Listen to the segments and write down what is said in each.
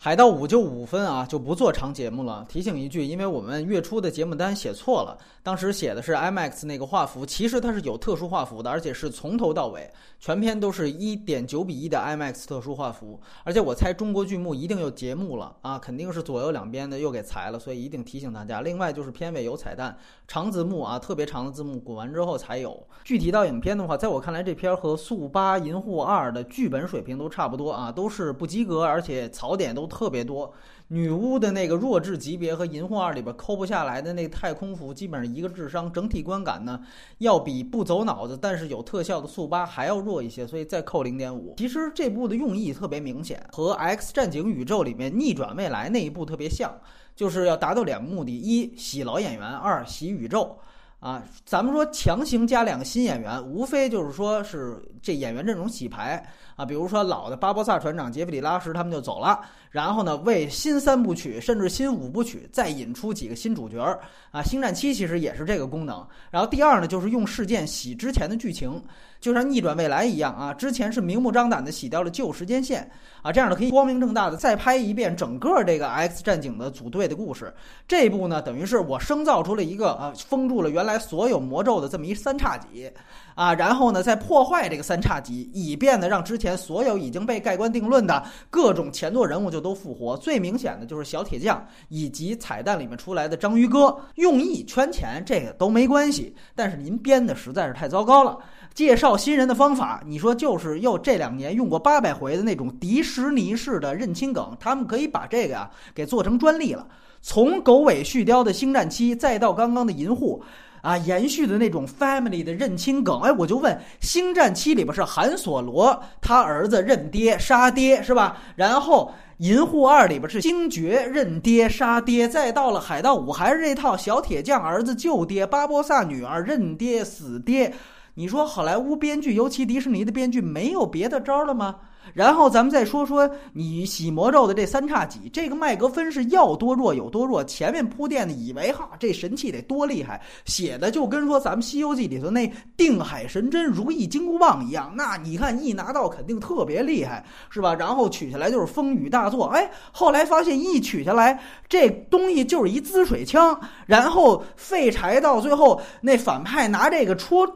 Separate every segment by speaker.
Speaker 1: 海盗五就五分啊，就不做长节目了。提醒一句，因为我们月初的节目单写错了，当时写的是 IMAX 那个画幅，其实它是有特殊画幅的，而且是从头到尾全篇都是一点九比一的 IMAX 特殊画幅。而且我猜中国剧目一定有节目了啊，肯定是左右两边的又给裁了，所以一定提醒大家。另外就是片尾有彩蛋，长字幕啊，特别长的字幕滚完之后才有。具体到影片的话，在我看来，这片和《速八银护二》的剧本水平都差不多啊，都是不及格，而且槽点都。特别多，女巫的那个弱智级别和银护二里边抠不下来的那太空服，基本上一个智商，整体观感呢要比不走脑子但是有特效的速八还要弱一些，所以再扣零点五。其实这部的用意特别明显，和 X 战警宇宙里面逆转未来那一部特别像，就是要达到两个目的：一洗老演员，二洗宇宙。啊，咱们说强行加两个新演员，无非就是说是这演员阵容洗牌啊，比如说老的巴博萨船长、杰弗里拉什他们就走了，然后呢为新三部曲甚至新五部曲再引出几个新主角儿啊，星战七其实也是这个功能。然后第二呢，就是用事件洗之前的剧情。就像逆转未来一样啊，之前是明目张胆的洗掉了旧时间线啊，这样呢可以光明正大的再拍一遍整个这个 X 战警的组队的故事。这一部呢，等于是我生造出了一个啊，封住了原来所有魔咒的这么一三叉戟啊，然后呢再破坏这个三叉戟，以便呢让之前所有已经被盖棺定论的各种前作人物就都复活。最明显的就是小铁匠以及彩蛋里面出来的章鱼哥，用意圈钱这个都没关系，但是您编的实在是太糟糕了。介绍新人的方法，你说就是又这两年用过八百回的那种迪士尼式的认亲梗，他们可以把这个呀给做成专利了。从狗尾续貂的星战七，再到刚刚的银护，啊，延续的那种 family 的认亲梗，哎，我就问，星战七里边是韩索罗他儿子认爹杀爹是吧？然后银护二里边是星爵认爹杀爹，再到了海盗五还是这套小铁匠儿子救爹，巴博萨女儿认爹死爹。你说好莱坞编剧，尤其迪士尼的编剧，没有别的招了吗？然后咱们再说说你洗魔咒的这三叉戟，这个麦格芬是要多弱有多弱。前面铺垫的以为哈这神器得多厉害，写的就跟说咱们《西游记》里头那定海神针如意金箍棒一样。那你看一拿到肯定特别厉害，是吧？然后取下来就是风雨大作。哎，后来发现一取下来这东西就是一滋水枪，然后废柴到最后那反派拿这个戳。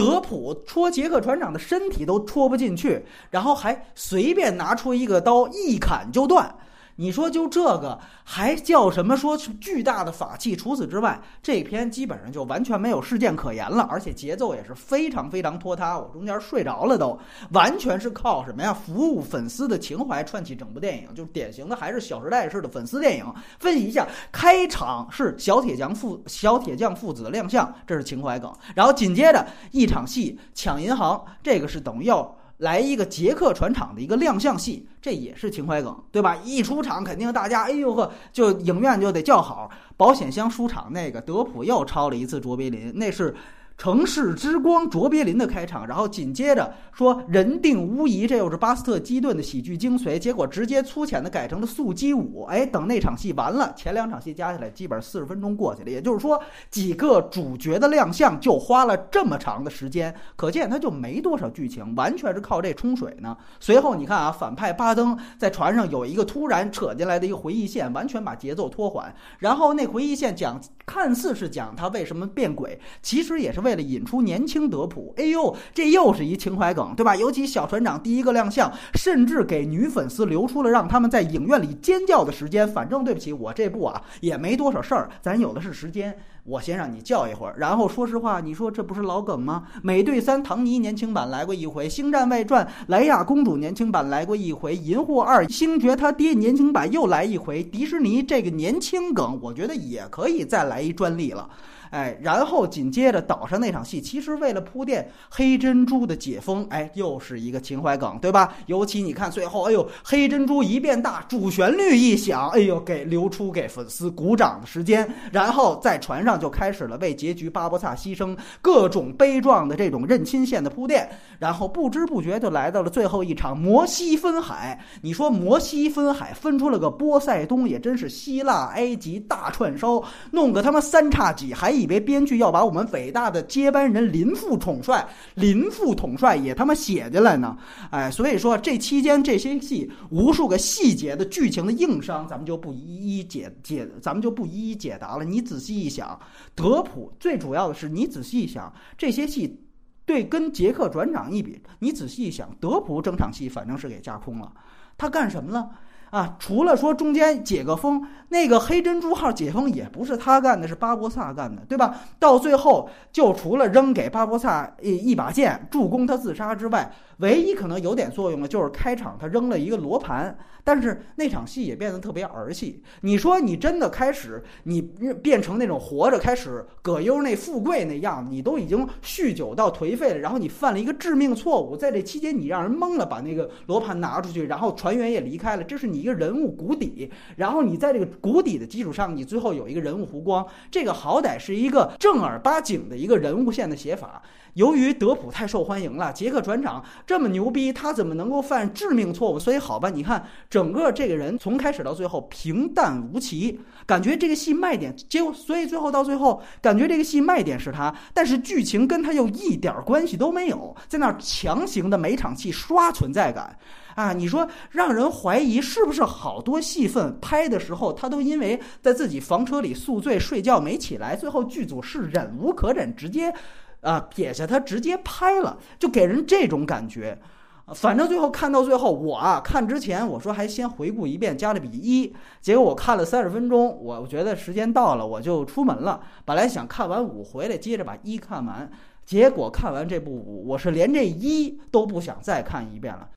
Speaker 1: 德普戳杰克船长的身体都戳不进去，然后还随便拿出一个刀一砍就断。你说就这个还叫什么？说是巨大的法器。除此之外，这篇基本上就完全没有事件可言了，而且节奏也是非常非常拖沓。我中间睡着了都，完全是靠什么呀？服务粉丝的情怀串起整部电影，就是典型的还是《小时代》式的粉丝电影。分析一下，开场是小铁匠父小铁匠父子的亮相，这是情怀梗。然后紧接着一场戏抢银行，这个是等于要。来一个捷克船厂的一个亮相戏，这也是情怀梗，对吧？一出场肯定大家哎呦呵，就影院就得叫好。保险箱出场那个德普又抄了一次卓别林，那是。城市之光，卓别林的开场，然后紧接着说人定无疑，这又是巴斯特基顿的喜剧精髓。结果直接粗浅的改成了速激舞。哎，等那场戏完了，前两场戏加起来基本四十分钟过去了，也就是说几个主角的亮相就花了这么长的时间，可见他就没多少剧情，完全是靠这冲水呢。随后你看啊，反派巴登在船上有一个突然扯进来的一个回忆线，完全把节奏拖缓。然后那回忆线讲，看似是讲他为什么变鬼，其实也是为。为了引出年轻德普，哎呦，这又是一情怀梗，对吧？尤其小船长第一个亮相，甚至给女粉丝留出了让他们在影院里尖叫的时间。反正对不起，我这部啊也没多少事儿，咱有的是时间，我先让你叫一会儿。然后说实话，你说这不是老梗吗？美队三唐尼年轻版来过一回，星战外传莱娅公主年轻版来过一回，银护二星爵他爹年轻版又来一回。迪士尼这个年轻梗，我觉得也可以再来一专利了。哎，然后紧接着岛上那场戏，其实为了铺垫黑珍珠的解封，哎，又是一个情怀梗，对吧？尤其你看最后，哎呦，黑珍珠一变大，主旋律一响，哎呦，给留出给粉丝鼓掌的时间。然后在船上
Speaker 2: 就开始了为结局巴博萨牺牲各种悲壮的这种认亲线的铺垫，然后不知不觉就来到了最后一场摩西分海。你说摩西分海分出了个波塞冬，也真是希腊埃及大串烧，弄个他妈三叉戟，还以为编剧要把我们伟大的接班人林副统帅林副统帅也他妈写进来呢。哎，所以说这期间这些戏无数个细节的剧情的硬伤，咱们就不一一解解，咱们就不一一解答了。你仔细一想，德普最主要的是你仔细一想这些戏，对跟杰克转场一比，你仔细一想，德普整场戏反正是给架空了，他干什么了？啊，除了说中间解个封，那个黑珍珠号解封也不是他干的，是巴博萨干的，对吧？到最后就除了扔给巴博萨一一把剑助攻他自杀之外，唯一可能有点作用的，就是开场他扔了一个罗盘。但是那场戏也变得特别儿戏。你说你真的开始你变成那种活着开始葛优那富贵那样子，你都已经酗酒到颓废了，然后你犯了一个致命错误，在这期间你让人懵了，把那个罗盘拿出去，然后船员也离开了，这是你一个人物谷底。然后你在这个谷底的基础上，你最后有一个人物弧光，这个好歹是一个正儿八经的一个人物线的写法。由于德普太受欢迎了，杰克船长这么牛逼，他怎么能够犯致命错误？所以好吧，你看整个这个人从开始到最后平淡无奇，感觉这个戏卖点，结果所以最后到最后感觉这个戏卖点是他，但是剧情跟他又一点关系都没有，在那儿强行的每场戏刷存在感啊！你说让人怀疑是不不是好多戏份拍的时候他都因为在自己房车里宿醉睡觉没起来，最后剧组是忍无可忍，直接。啊，撇下他直接拍了，就给人这种感觉。反正最后看到最后，我啊看之前我说还先回顾一遍《加勒比一》，结果我看了三十分钟，我觉得时间到了，我就出门了。本来想看完五回来接着把一看完，结果看完这部五，我是连这一都不想再看一遍了。